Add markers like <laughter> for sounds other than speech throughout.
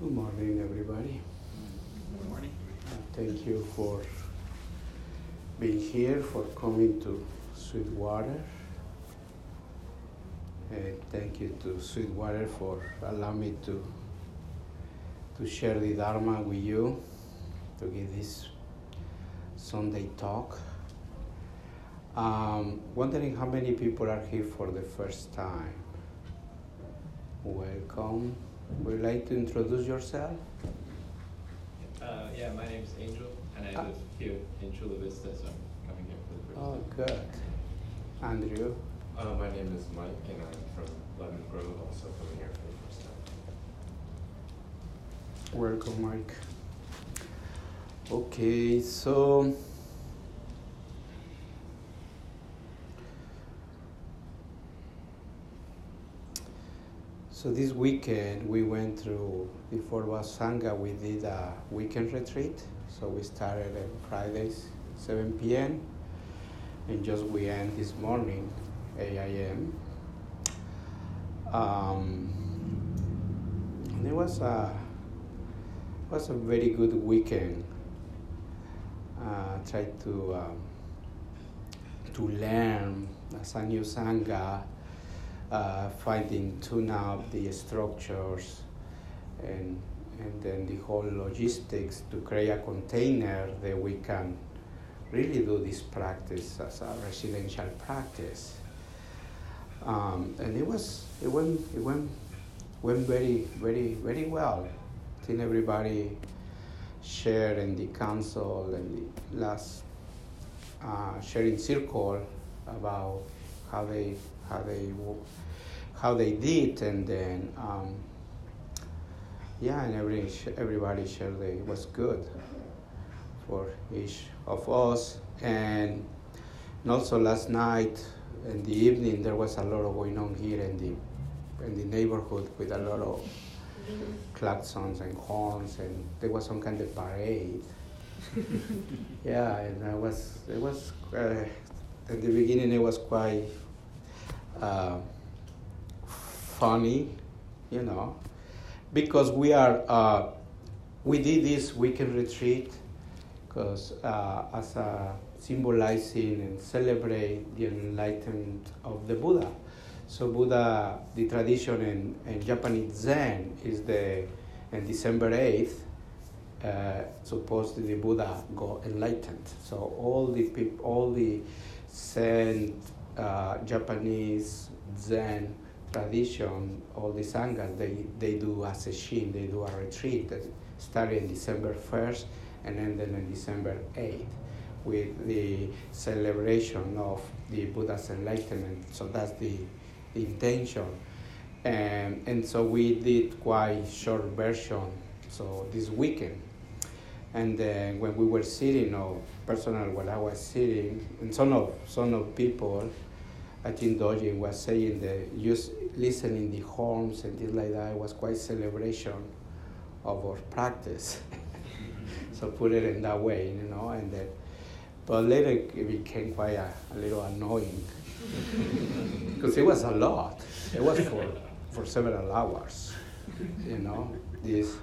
Good morning, everybody. Good morning. Thank you for being here, for coming to Sweetwater. And thank you to Sweetwater for allowing me to, to share the Dharma with you, to give this Sunday talk. Um, wondering how many people are here for the first time. Welcome. Would you like to introduce yourself? Uh, yeah, my name is Angel, and I Ah. live here in Chula Vista, so I'm coming here for the first Oh, time. good. Andrew? Uh, my name is Mike, and I'm from Lemon Grove, also coming here for the first time. Welcome, Mike. Okay, so so this weekend we went through before Fort Sangha. We did a weekend retreat. So we started on Fridays, 7 p.m. and just we end this morning, 8 a.m. Um, and it was a was a very good weekend. Uh, tried to um, to learn as a sangha, uh, finding tune up the structures, and and then the whole logistics to create a container that we can really do this practice as a residential practice. Um, and it was it went it went went very very very well. I think everybody shared in the council and the last uh, sharing circle about how they how they how they did and then um, yeah and every everybody shared it was good for each of us. And and also last night in the evening there was a lot of going on here in the in the neighborhood with a lot of claxons and horns and there was some kind of parade. <laughs> Yeah and I was it was uh, at the beginning it was quite uh, funny you know because we are uh, we did this weekend retreat because uh, as a symbolizing and celebrate the enlightenment of the Buddha. So Buddha, the tradition in, in Japanese Zen is the on December eighth. Uh, supposedly the Buddha got enlightened. So all the people, all the Zen, uh, Japanese Zen tradition, all the sanghas, they, they do a session, they do a retreat that started December first and ended on December eighth with the celebration of the Buddha's enlightenment. So that's the, the intention. And, and so we did quite short version, so this weekend. And then when we were sitting, or personal, when I was sitting, and some of some of people, I think Dojin was saying that just listening the horns and things like that was quite celebration of our practice. <laughs> so put it in that way, you know, and then but later it became quite a, a little annoying <laughs> because it was a lot. It was for, for several hours, you know. This,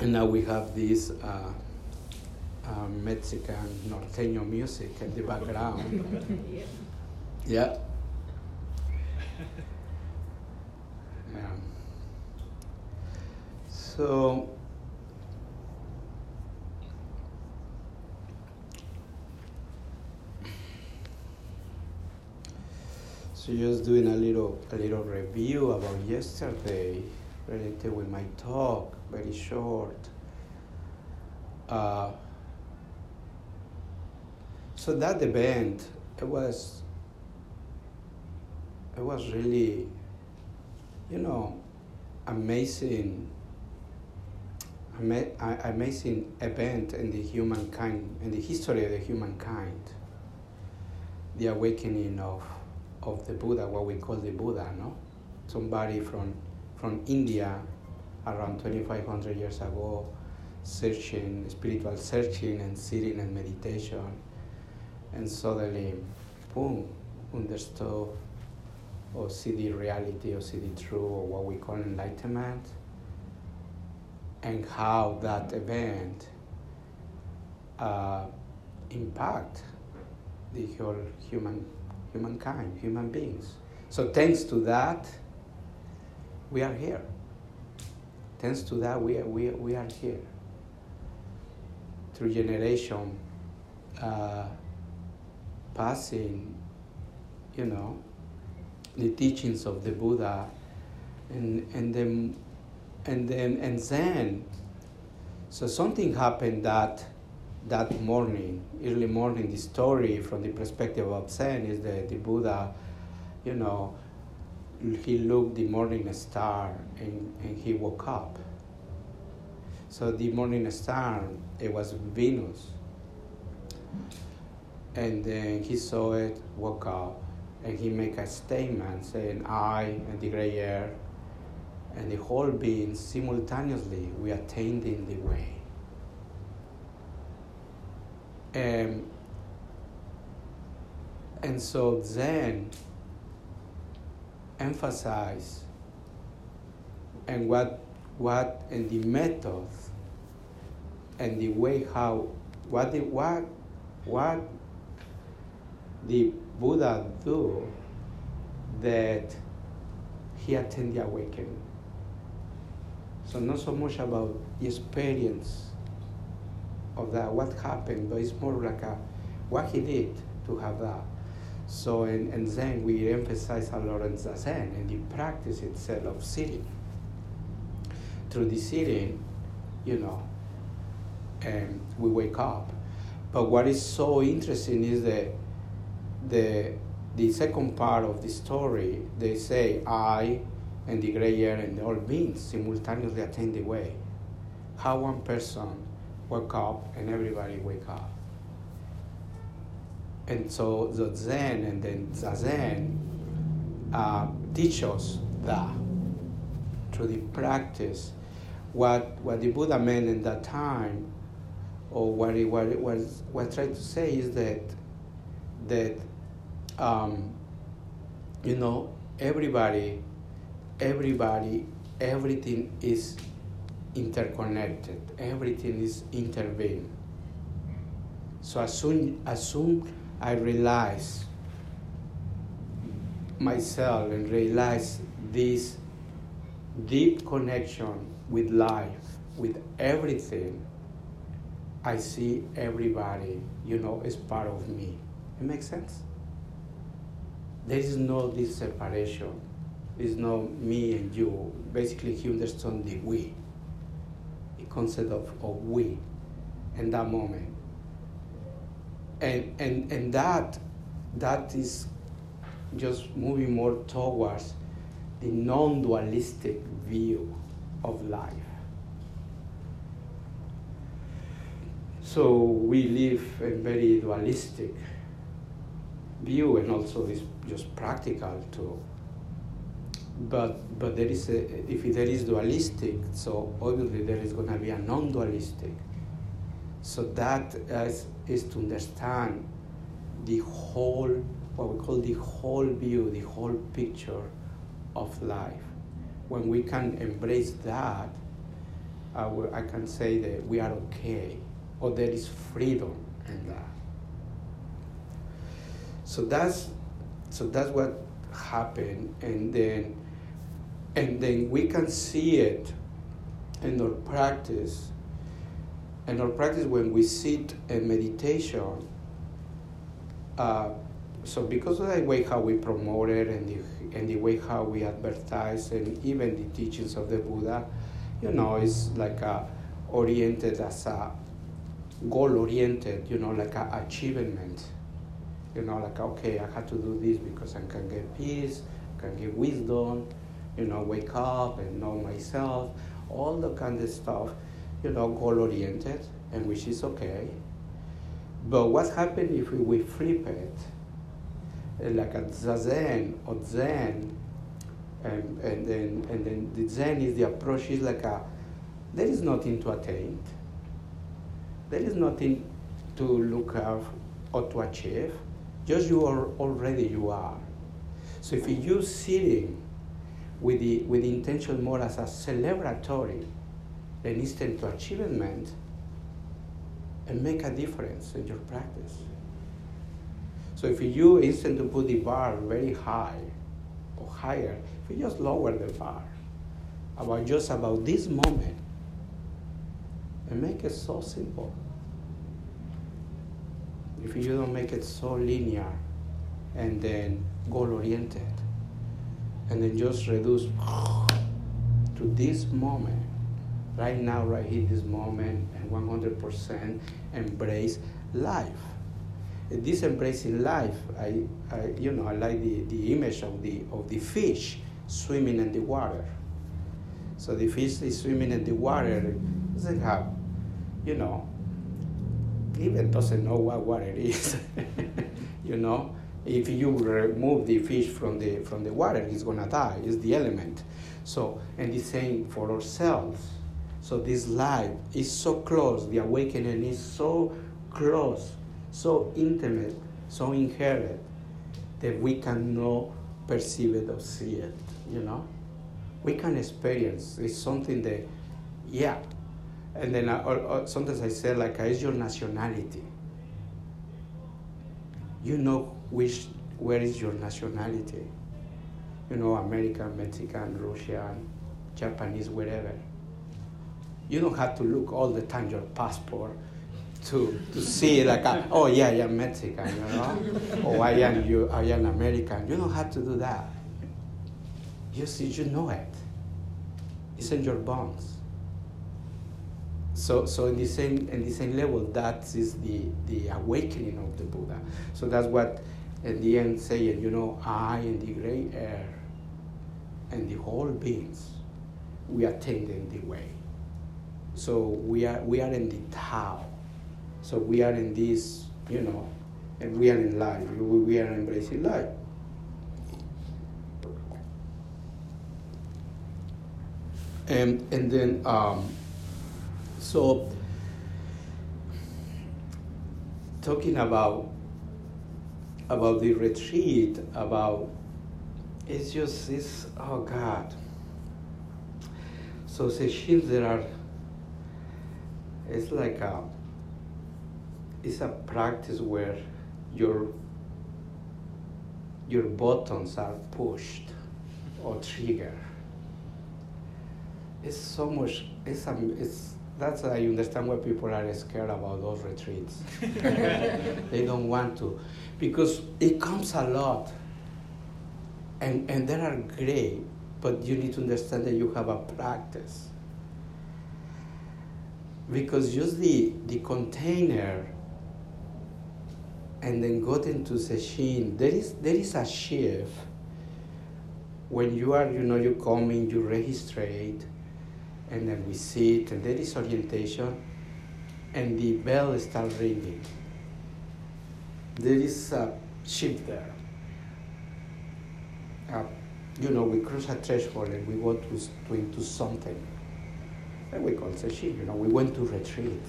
and now we have this uh, uh, Mexican norteño music in the background. <laughs> Yeah. Yeah. So. So just doing a little a little review about yesterday related with my talk, very short. Uh, so that event, it was it was really, you know, amazing ama- amazing event in the humankind in the history of the humankind. The awakening of of the Buddha, what we call the Buddha, no? Somebody from from India around 2500 years ago searching, spiritual searching and sitting and meditation and suddenly, boom, understood or see the reality or see the truth or what we call enlightenment and how that event uh, impact the whole human humankind, human beings. So thanks to that, we are here. Thanks to that, we are, we, we are here. Through generation, uh, passing, you know, the teachings of the Buddha, and and then and then and then, so something happened that that morning, early morning. The story from the perspective of Zen is that the Buddha, you know, he looked the morning star and, and he woke up. So the morning star, it was Venus. And then he saw it, woke up, and he make a statement saying, I and the gray hair and the whole being simultaneously we attained in the way. And, and so then emphasize and what what and the method and the way how what the what what the Buddha do that he attend the awakening. So not so much about the experience of that, what happened, but it's more like a, what he did to have that. So and, and then we emphasize a lot on Zazen and the practice itself of sitting. Through the sitting, you know, and we wake up. But what is so interesting is that the the second part of the story, they say I and the gray hair and all beings simultaneously attain the way. How one person woke up and everybody wake up. And so the Zen and then Zazen uh, teach us that through the practice. What, what the Buddha meant in that time, or what he, what it was, I tried to say is that, that um, you know, everybody, everybody, everything is interconnected. Everything is intervened. So as soon as soon I realize myself and realize this deep connection with life, with everything, I see everybody, you know, as part of me. It makes sense? There is no this separation. There's no me and you. Basically, he understood the we, the concept of, of we in that moment. And, and, and that, that is just moving more towards the non dualistic view of life. So we live a very dualistic view, and also it's just practical too. But but there is a, if there is dualistic, so obviously there is going to be a non-dualistic. So that is, is to understand the whole, what we call the whole view, the whole picture of life. When we can embrace that, uh, I can say that we are okay, or there is freedom in that. So that's so that's what happened, and then and then we can see it in our practice. In our practice, when we sit in meditation, uh, so because of the way how we promote it and the, and the way how we advertise and even the teachings of the Buddha, you know, it's like a, oriented as a goal oriented, you know, like a achievement. You know, like okay, I have to do this because I can get peace, can get wisdom, you know, wake up and know myself, all the kind of stuff, you know, goal oriented, and which is okay. But what happens if we flip it, eh, like a zazen or zen, and, and then and then the zen is the approach is like a there is nothing to attain, there is nothing to look at or to achieve, just you are already you are. So if you sitting with the, with the intention more as a celebratory than instant to achievement, and make a difference in your practice. So if you instant to put the bar very high or higher, if you just lower the bar about just about this moment and make it so simple. If you don't make it so linear and then goal oriented and then just reduce to this moment right now right here this moment and 100% embrace life. This embracing life I, I you know i like the, the image of the of the fish swimming in the water. So the fish is swimming in the water doesn't have you know even doesn't know what water is <laughs> you know? If you remove the fish from the from the water it's gonna die. It's the element. So and the same for ourselves. So this life is so close. The awakening is so close so intimate so inherent that we cannot perceive it or see it you know? We can experience. It's something that yeah and then I, or, or sometimes i say like "Is your nationality. You know which where is your nationality. You know american mexican russian japanese wherever. You don't have to look all the time your passport to, to see like oh yeah I am Mexican you know? <laughs> Or oh, I am you I am American. You don't have to do that. You see you know it. It's in your bones so so in the same in the same level that is the the awakening of the Buddha so that's what in the end saying you know I in the great air and the whole beings we are tending the way so we are we are in the Tao. So we are in this, you know, and we are in life. We, we are embracing life. And and then um, so talking about about the retreat, about it's just this oh God. So sessions there are it's like a it's a practice where your your buttons are pushed or triggered. It's so much. It's a, it's that's why I understand why people are scared about those retreats. <laughs> they don't want to, because it comes a lot. And and they are great, but you need to understand that you have a practice because use the, the container and then got into sesshin, there is, there is a shift when you are, you know, you come in, you registrate, and then we sit, and there is orientation, and the bell starts ringing. There is a shift there. Uh, you know, we cross a threshold and we go to, to into something and we call sesshin, you know, we went to retreat.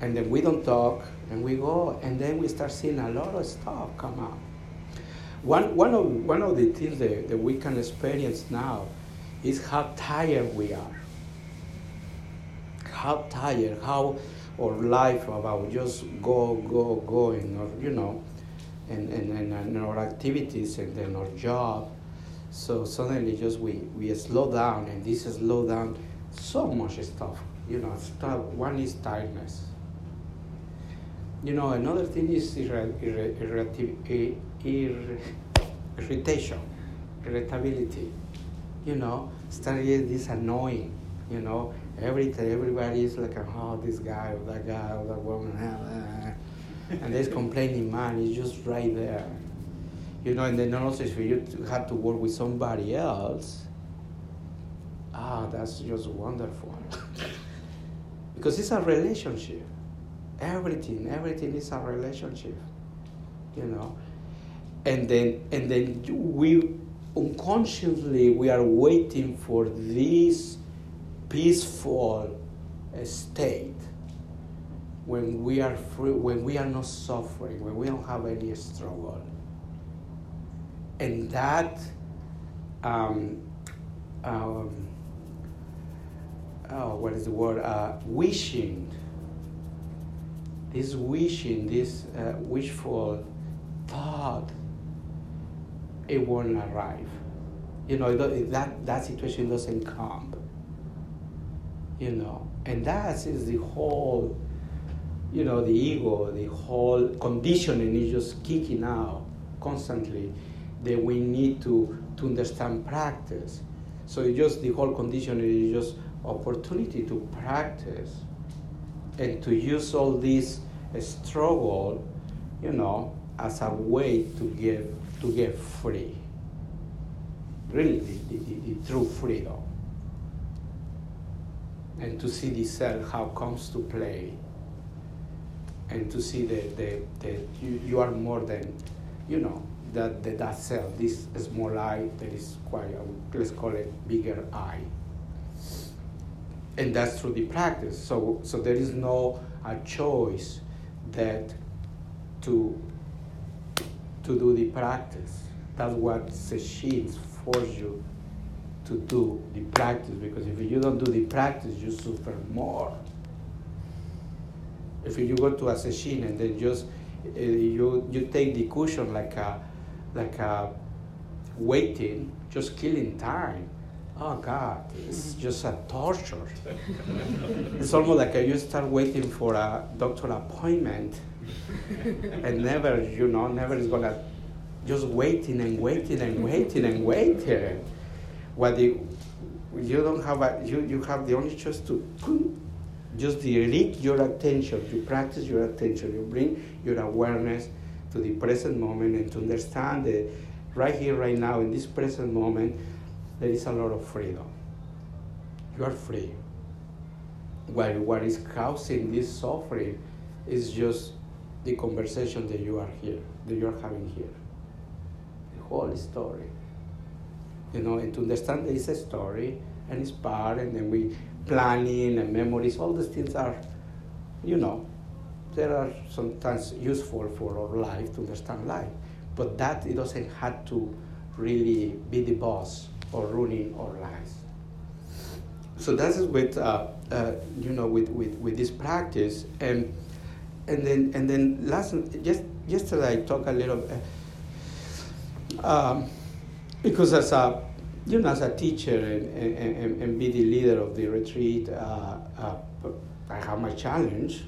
And then we don't talk, and we go, and then we start seeing a lot of stuff come up. One, one, of, one of the things that, that we can experience now is how tired we are. How tired, how our life about just go, go, going, or, you know, and, and, and, and our activities and then our job. So suddenly just we, we slow down, and this slow down so much stuff. You know, stuff. One is tiredness. You know, another thing is irra- irra- irritation, irritability. You know, starting this annoying. You know, every everybody is like, oh, this guy or that guy or that woman, ah, ah, ah. and there's complaining man is just right there. You know, and then also if you have to work with somebody else, ah, that's just wonderful. <laughs> because it's a relationship. Everything, everything is a relationship. You know? And then and then we unconsciously we are waiting for this peaceful state when we are free, when we are not suffering, when we don't have any struggle. and that um, um, oh, what is the word? Uh, wishing. This wishing, this uh, wishful thought, it won't arrive. You know, that, that situation doesn't come. You know, and that is the whole, you know, the ego, the whole conditioning is just kicking out constantly that we need to, to understand practice. So just the whole conditioning is just opportunity to practice and to use all this struggle, you know, as a way to get to get free. Really, the, the, the true freedom. And to see the self how comes to play. And to see that, you, you are more than, you know, that, that, that self, this small I that is quite, let's call it bigger I and that's through the practice. So, so there is no a choice that to to do the practice. That's what sesshins force you to do the practice because if you don't do the practice, you suffer more. If you go to a sesshin and then just uh, you you take the cushion like a like a waiting, just killing time oh God, it's just a torture. <laughs> it's almost like you start waiting for a doctor appointment and never, you know, never is gonna just waiting and waiting and waiting and waiting. What you, you don't have a, you, you have the only choice to just direct your attention, to practice your attention, you bring your awareness to the present moment and to understand that right here, right now, in this present moment, there is a lot of freedom. You are free. While what is causing this suffering is just the conversation that you are here, that you are having here. The whole story. You know, and to understand is a story and it's part, and then we planning and memories, all these things are, you know, they are sometimes useful for our life to understand life. But that it doesn't have to really be the boss or ruining our lives. So that's with uh, uh, you know with, with, with this practice and and then and then last just yesterday I talked a little uh, um, because as a you know as a teacher and, and, and be the leader of the retreat uh, uh, I have my challenge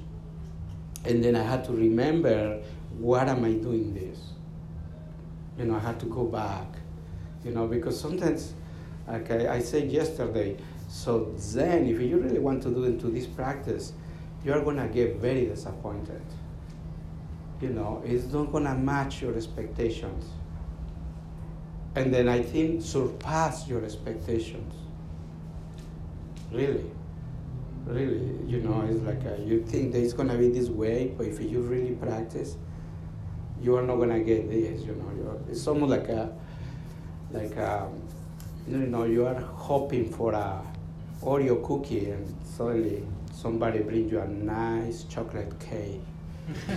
and then I had to remember what am I doing this? You know I had to go back you know, because sometimes, like I, I said yesterday, so then if you really want to do into this practice, you're gonna get very disappointed. You know, it's not gonna match your expectations. And then I think surpass your expectations. Really. Really, you know, it's like a, you think that it's gonna be this way, but if you really practice, you are not gonna get this. You know, it's almost like a like um, you know you are hoping for a Oreo cookie and suddenly somebody brings you a nice chocolate cake.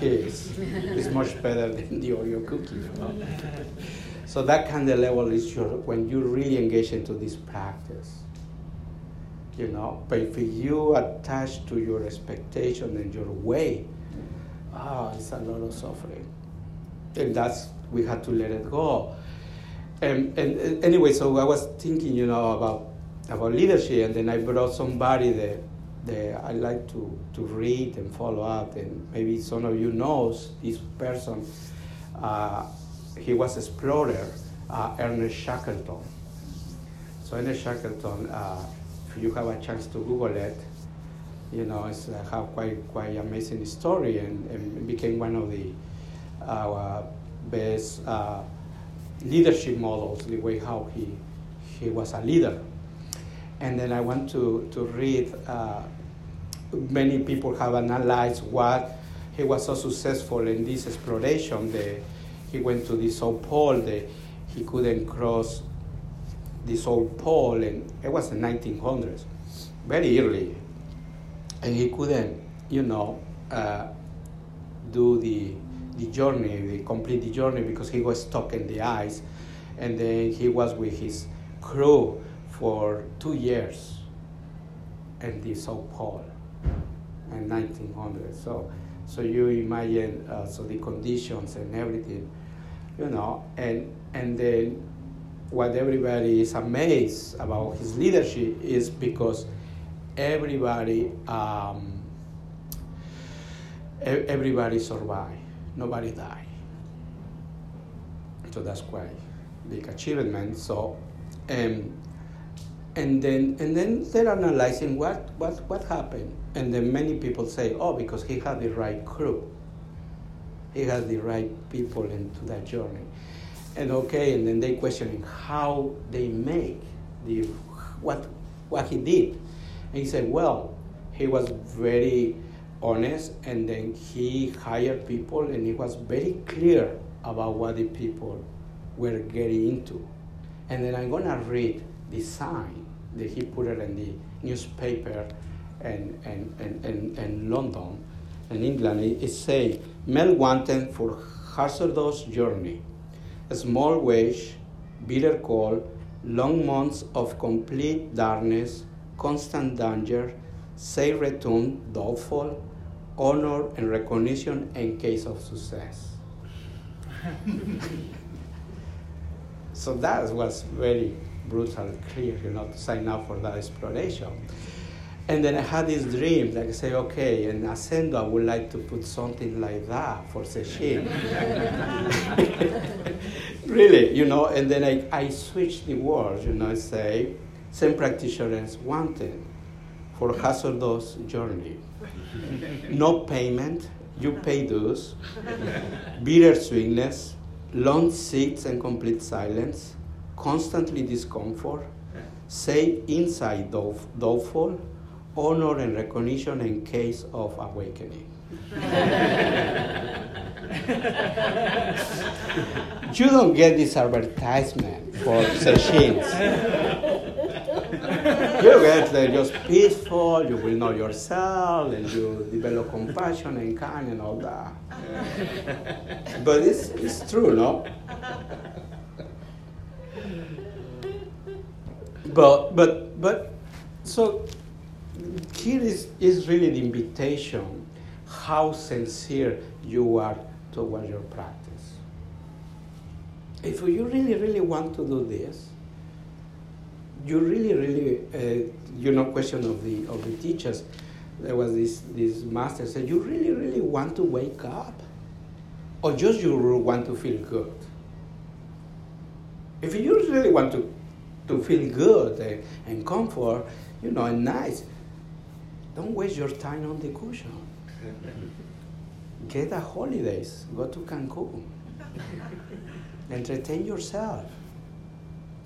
it's, <laughs> it's much better than the Oreo cookie. You know? so that kind of level is your when you really engage into this practice. You know, but if you attach to your expectation and your way, ah, oh, it's a lot of suffering. And that's we had to let it go and, and, and, anyway, so I was thinking, you know, about about leadership, and then I brought somebody that, I like to, to read and follow up, and maybe some of you knows this person. Uh, he was explorer, uh, Ernest Shackleton. So Ernest Shackleton, uh, if you have a chance to Google it, you know, it's uh, have quite quite amazing story, and, and became one of the uh, best uh, leadership models, the way how he, he was a leader. And then I want to, to read, uh, many people have analyzed what he was so successful in this exploration. The, he went to the South Pole, the, he couldn't cross the South Pole, and it was in 1900s, very early. And he couldn't, you know, uh, do the the journey, the complete the journey because he was stuck in the ice. and then he was with his crew for two years in the South Pole in 1900. So, so you imagine uh, so the conditions and everything, you know, and and then what everybody is amazed about his leadership is because everybody um, everybody survived, nobody died. So that's quite big achievement. So, um, and then and then they're analyzing what, what, what happened. And then many people say, oh, because he had the right crew. He has the right people into that journey. And okay, and then they questioning how they make the what what he did. And he said, well, he was very honest and then he hired people and he was very clear about what the people were getting into. And then I'm gonna read the sign that he put it in the newspaper in, in, in, in, in London, in England. It, it say, male wanted for hazardous journey, a small wage, bitter cold, long months of complete darkness, constant danger, safe return, doubtful, honor and recognition in case of success. <laughs> so that was very brutal, clear, you know, to sign up for that exploration. And then I had this dream, like I say, okay, in Ascendo, I would like to put something like that for sesshin. <laughs> really, you know, and then I, I switched the words, you know, I say, same practitioners wanted for hazardous journey. No payment, you pay dues, bitter sweetness, long seats and complete silence, constantly discomfort, say inside doubtful, honor and recognition in case of awakening. <laughs> you don't get this advertisement for sessions. you get uh, just peaceful, you will know yourself, and you develop compassion and kind and all that. but it's, it's true, no? But, but, but, so here is, is really the invitation how sincere you are toward your practice. If you really, really want to do this, you really, really, uh, you know, question of the of the teachers. There was this this master said, you really, really want to wake up, or just you want to feel good. If you really want to to feel good and, and comfort, you know, and nice, don't waste your time on the cushion. Get a holidays. Go to Cancun. <laughs> Entertain yourself.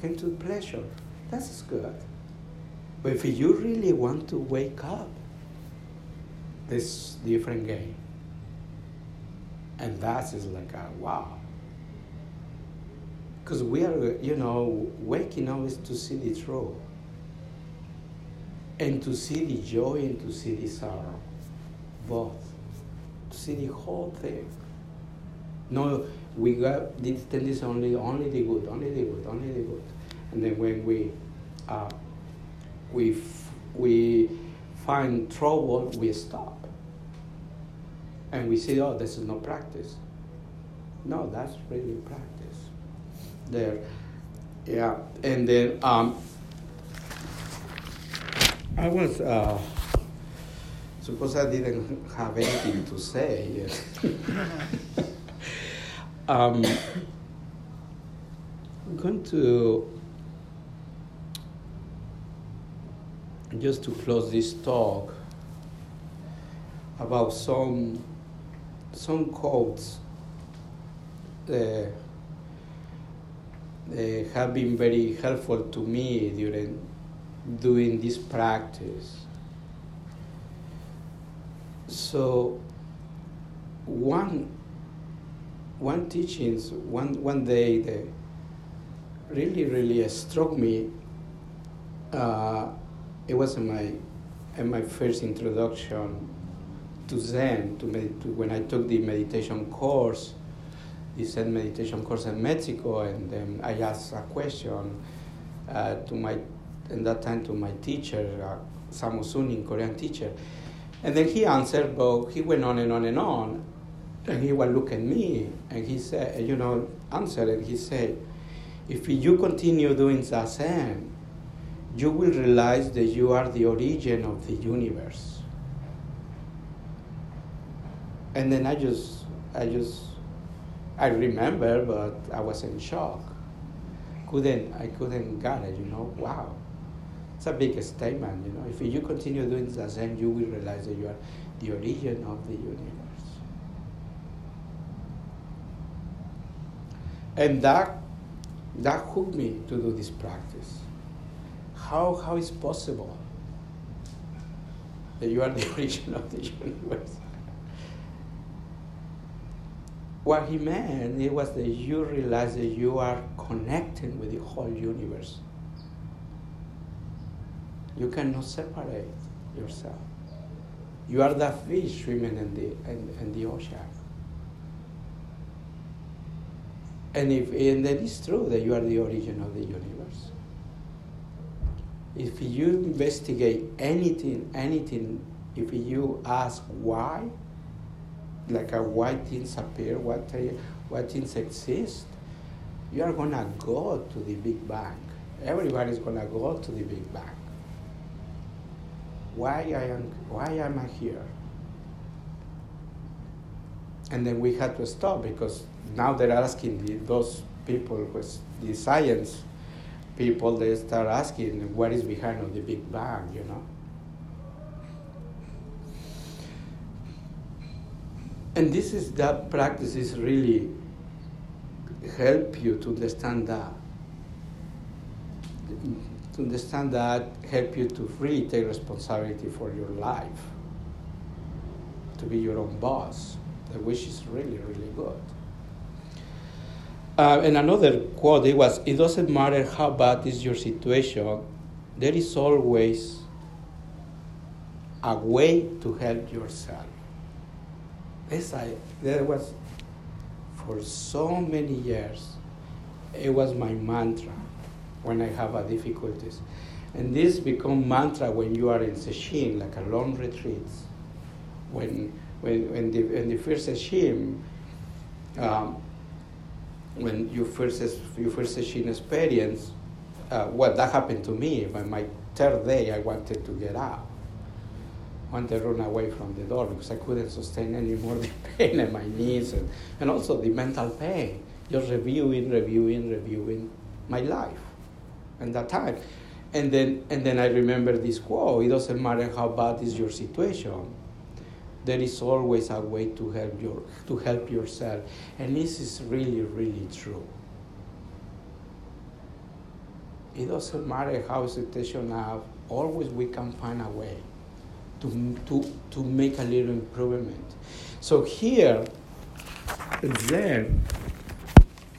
Get to pleasure. That's good. But if you really want to wake up, this different game. And that is like a wow. Because we are, you know, waking up is to see the truth. And to see the joy and to see the sorrow. Both. To see the whole thing. No, we got this tendency only, only the good, only the good, only the good. And then when we, uh, we, f- we find trouble, we stop. And we say, oh, this is no practice. No, that's really practice. There. Yeah. And then um, I was, uh, suppose I didn't have anything to say. um, I'm going to just to close this talk about some some quotes uh, have been very helpful to me during doing this practice. So one one teachings one one day that really really struck me. Uh, it was in my in my first introduction to Zen to, med- to when I took the meditation course. this Zen meditation course in Mexico, and then I asked a question uh, to my, in that time to my teacher, uh, Samu Korean teacher, and then he answered, but he went on and on and on, and he would look at me, and he said, you know, answered, and he said, if you continue doing zazen, you will realize that you are the origin of the universe. And then I just, I just, I remember, but I was in shock. Couldn't, I couldn't get it, you know, wow. It's a big statement, you know. If you continue doing Zazen, you will realize that you are the origin of the universe. And that, that hooked me to do this practice. How, how is possible that you are the <laughs> origin of the universe? what he meant it was that you realize that you are connecting with the whole universe. You cannot separate yourself. You are the fish swimming in the, in, in the ocean. And if and that is true that you are the origin of the universe. If you investigate anything, anything, if you ask why, like a why things appear, what, why things exist, you are gonna go to the Big Bang. Everybody's gonna go to the Big Bang. Why I am why am I here? And then we had to stop because now they're asking the, those people, with the science people, they start asking what is behind of the Big Bang, you know. And this is that practice is really help you to understand that. To understand that, help you to really take responsibility for your life, to be your own boss, which is really, really good. Uh, and another quote it was, "It doesn't matter how bad is your situation, there is always a way to help yourself." This I there was for so many years. It was my mantra when I have a difficulties, and this become mantra when you are in sesshin, like a long retreat. When when when the, when the first sesshin, um, when you first your first sesshin experience, uh, well that happened to me. By my third day, I wanted to get out wanted to run away from the door because I couldn't sustain any more <laughs> the pain in my knees and, and also the mental pain. Just reviewing, reviewing, reviewing my life and that time. And then, and then I remember this quote it doesn't matter how bad is your situation, there is always a way to help, your, to help yourself. And this is really, really true. It doesn't matter how situation have, always we can find a way to, to, to make a little improvement. So here, then,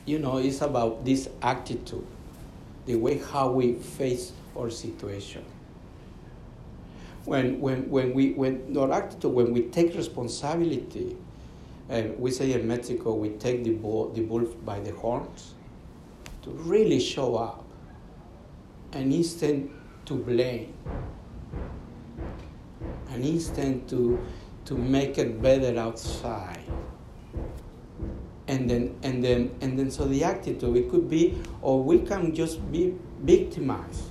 you know, it's about this attitude, the way how we face our situation. When, when, when we, when our attitude, when we take responsibility, and we say in Mexico, we take the bull, the bull by the horns, to really show up, and instead to blame, an instant to to make it better outside and then and then and then so the attitude it could be or we can just be victimized.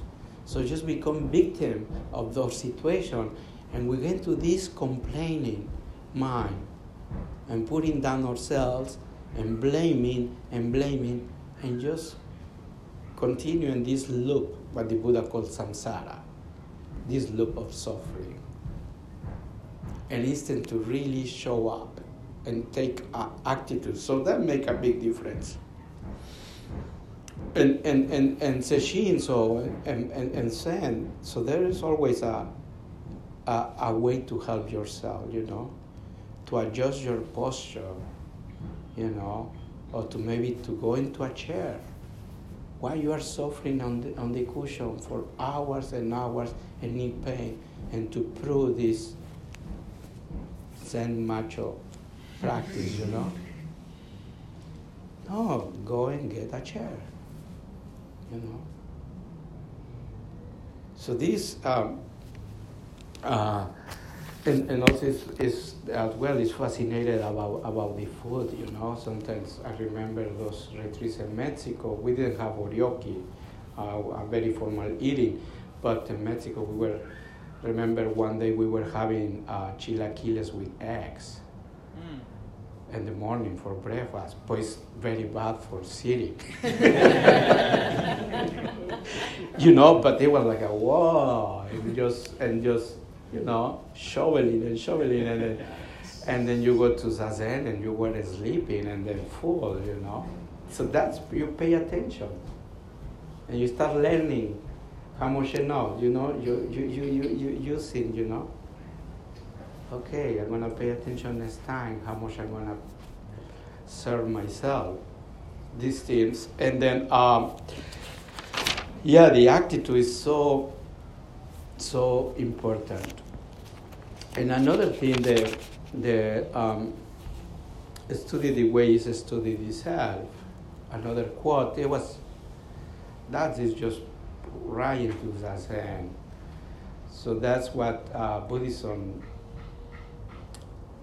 So just become victim of those situation and we get to this complaining mind and putting down ourselves and blaming and blaming and just continuing this loop what the buddha called samsara this loop of suffering. An instant to really show up and take attitude. So that make a big difference. And and and and sesshin so and and and zen so there is always a, a a way to help yourself, you know, to adjust your posture, you know, or to maybe to go into a chair. Why you are suffering on the on the cushion for hours and hours and need pain, and to prove this Zen macho practice, you know. No, go and get a chair. You know. So this, um, uh, and, and also is, is as well is fascinated about about the food. You know, sometimes I remember those retreats in Mexico. We didn't have oryoki, uh, a very formal eating, but in Mexico we were. Remember one day we were having uh, chilaquiles with eggs Mm. In the morning for breakfast, but it's very bad for sitting. <laughs> you know, but it was like a whoa, and just and just you know shoveling and shoveling, and then and then you go to zazen and you were sleeping and then full, you know. So that's you pay attention, and you start learning how much you know. You know, you you you you, you using, you know. Okay, I'm gonna pay attention next time. How much I'm gonna serve myself. These things, and then um, yeah, the attitude is so so important. And another thing, the the um, study the way is study the self. Another quote. It was that is just right into Zazen. So that's what uh, Buddhism.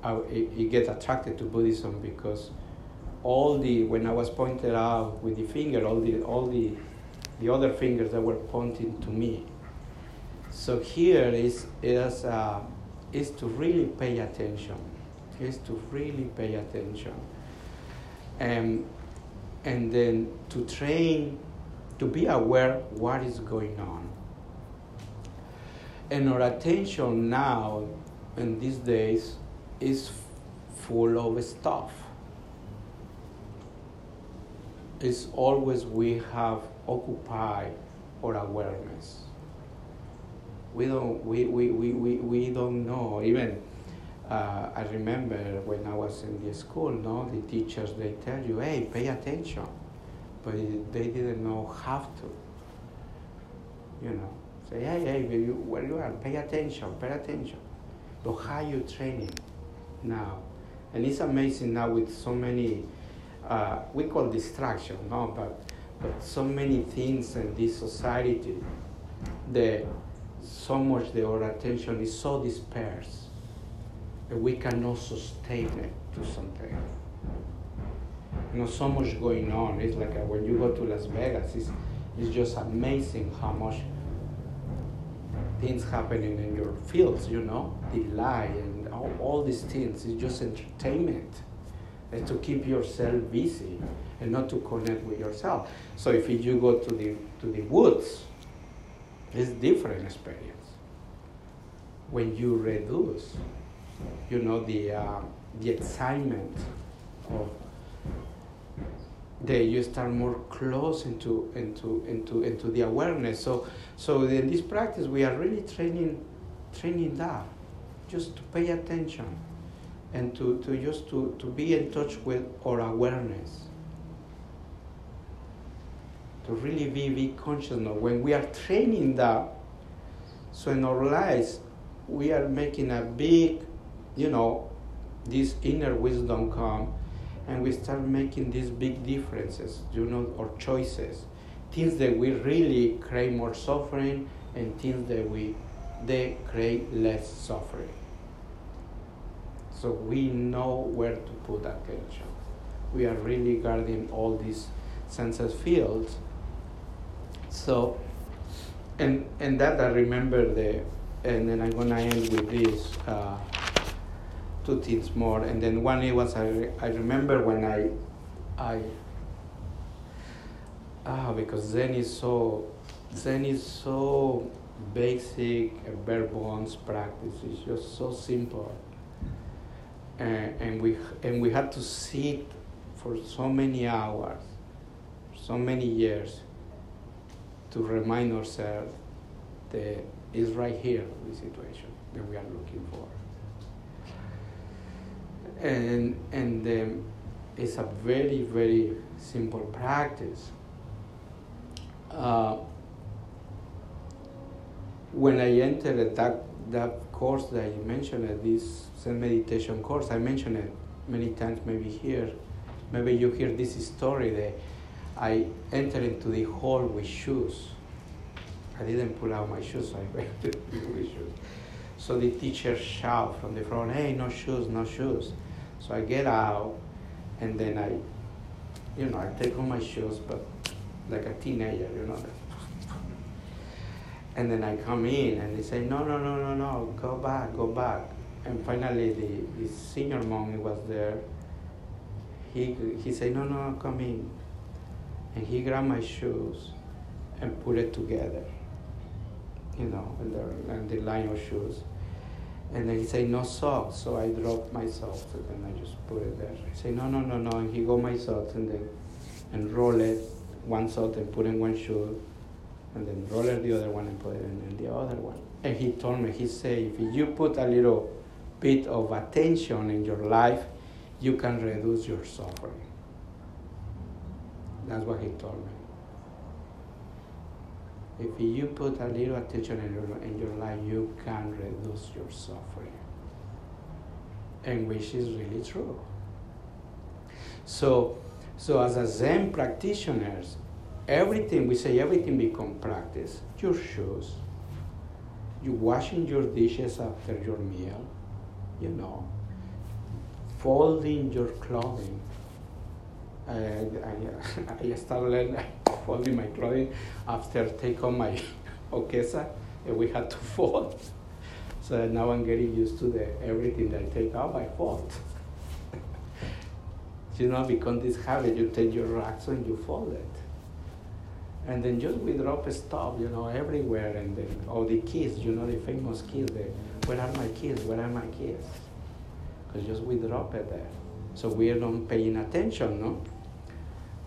I, I get attracted to Buddhism because all the when I was pointed out with the finger, all the all the the other fingers that were pointing to me. So here is is uh, is to really pay attention, is to really pay attention, and and then to train to be aware what is going on. And our attention now in these days is full of stuff. It's always we have occupied our awareness. We don't we, we, we, we, we don't know even uh, I remember when I was in the school, no, the teachers they tell you, hey, pay attention, but they didn't know how to. You know, say, hey, hey, where you are, pay attention, pay attention. But how you training now? And it's amazing now with so many, uh, we call distraction, no, but but so many things in this society, the so much the our attention is so dispersed that we cannot sustain it to something. You know, so much going on. It's like uh, when you go to Las Vegas, it's, it's just amazing how much things happening in your fields, you know, the all, all these things. is just entertainment. It's to keep yourself busy and not to connect with yourself. So if you go to the to the woods, it's different experience. When you reduce, you know, the uh, the excitement of that you start more close into into into into the awareness. So so in this practice we are really training training that just to pay attention and to, to just to, to be in touch with our awareness. To really be, be conscious of when we are training that so in our lives we are making a big you know this inner wisdom come and we start making these big differences, you know, or choices. Things that we really create more suffering and things that we they create less suffering. So we know where to put attention. We are really guarding all these senses fields. So and and that I remember the and then I'm gonna end with this. Uh, two things more, and then one it was I, I remember when I I ah because Zen is so Zen is so basic, bare bones practice. It's just so simple, and, we and we had to sit for so many hours, so many years, to remind ourselves that it's right here the situation that we are looking for and and um, it's a very very simple practice. Uh, when I entered that that course that you mentioned, uh, this Zen meditation course, I mentioned it many times, maybe here. maybe you hear this story that I entered into the hall with shoes. I didn't pull out my shoes, <laughs> I went with shoes. So the teacher shout from the front, hey, no shoes, no shoes. So I get out and then I, you know, I take off my shoes, but like a teenager, you know. And then I come in and they say, no, no, no, no, no, go back, go back. And finally the, the senior monk was there. He, he said, no, no, come in. And he grabbed my shoes and put it together, you know, and the, and the line of shoes. And then he said, no socks. So I dropped my socks and I just put it there. Say, no, no, no, no. And he got my socks and then and roll it, one sock and put in one shoe, and then roll it the other one and put it in the other one. And he told me, he said, if you put a little bit of attention in your life, you can reduce your suffering. That's what he told me. If you put a little attention in your, in your life, you can reduce your suffering. And which is really true. So, so as a Zen practitioners, everything, we say everything become practice. Your shoes, you washing your dishes after your meal, you know, folding your clothing. I, I, <laughs> I started learning folding my clothing after take on my <laughs> okesa and we had to <laughs> fold. So now I'm getting used to the everything that I take out, I fold. you know, become this habit, you take your rakusu and you fold it. And then just we drop stuff, you know, everywhere and then all the kids, you know, the famous kids, the, where are my kids, where are my kids? Because just we drop it there. So we are not paying attention, no?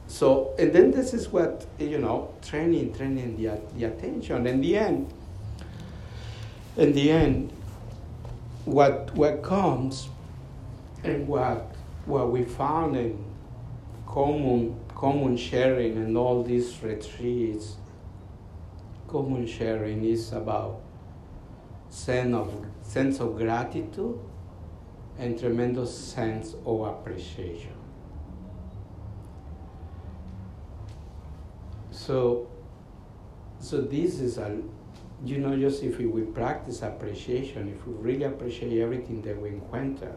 So, and then this is what, you know, training, training the, the attention. In the end, in the end, what, what comes and what, what we found in common, common sharing and all these retreats, common sharing is about sense of, sense of gratitude and tremendous sense of appreciation. So, so this is a, you know, just if we practice appreciation, if we really appreciate everything that we encounter,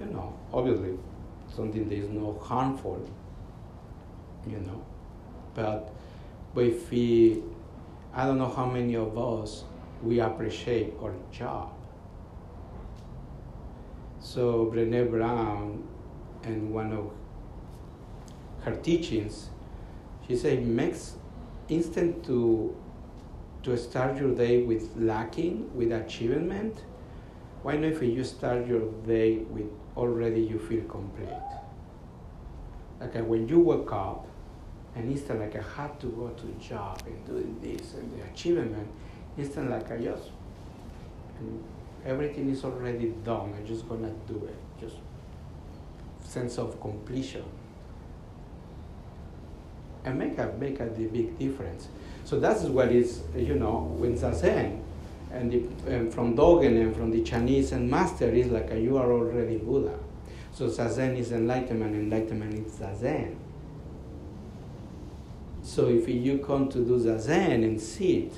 you know, obviously something that is not harmful, you know, but but if we, I don't know how many of us we appreciate our job. So Brené Brown, and one of her teachings, she said, makes instant to to start your day with lacking, with achievement. Why not if you start your day with already you feel complete? Like uh, when you wake up, and instant like I had to go to job and doing this and the achievement, instant like I just everything is already done. I'm just gonna do it. Just sense of completion and make a make a big difference. So that's what is you know when zazen, and, the, and from Dogen and from the Chinese and master is like a, you are already Buddha. So zazen is enlightenment, enlightenment is zazen. So if you come to do zazen and sit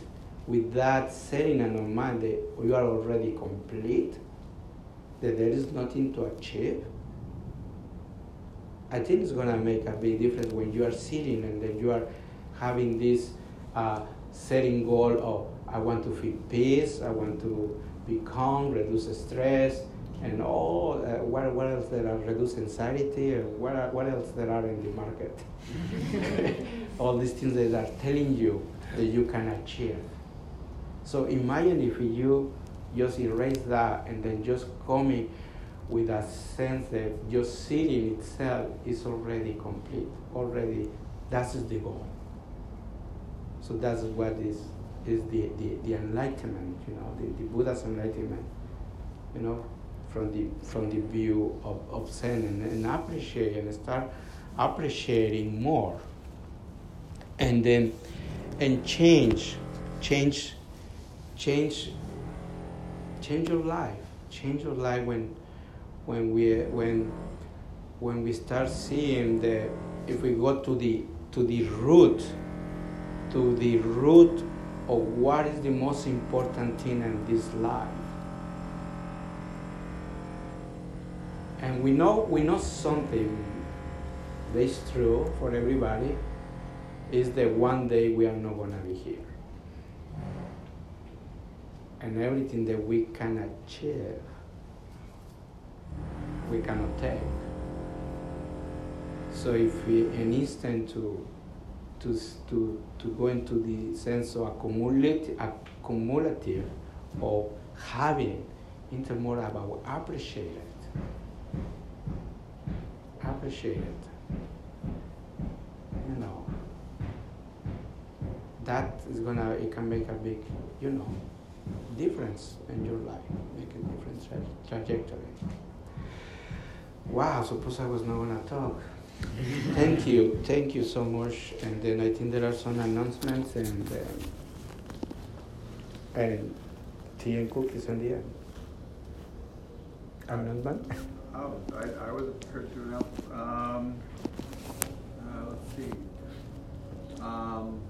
with that setting in your mind that you are already complete, that there is nothing to achieve, I think it's going to make a big difference when you are sitting and then you are having this uh, setting goal of I want to feel peace, I want to be calm, reduce stress, and all uh, what, what else there are reduce anxiety, and what, are, what else there are in the market. <laughs> all these things that are telling you that you can achieve. So imagine if you just erase that and then just coming with a sense that just sitting itself is already complete, already, that's the goal. So that's what is, is the, the, the enlightenment, you know, the, the Buddha's enlightenment, you know, from the, from the view of, of Zen and, and appreciate and start appreciating more. And then, and change, change, change, change your life. Change your life when when we when when we start seeing the, if we go to the to the root, to the root of what is the most important thing in this life. And we know we know something that is true for everybody is that one day we are not gonna be here. And everything that we can achieve, we cannot take. So if we an instant to to to to go into the sense of accumulative accumulative of having into more about appreciate it. Appreciate it. You know. That is gonna it can make a big, you know, difference in your life, make a different tra- trajectory. Wow, suppose I was not gonna talk. Thank you. Thank you so much. And then I think there are some announcements and um, and tea and cookies on the end. Announcement? <laughs> Oh, I, I wasn't prepared to announce. Um, uh, let's see. Um,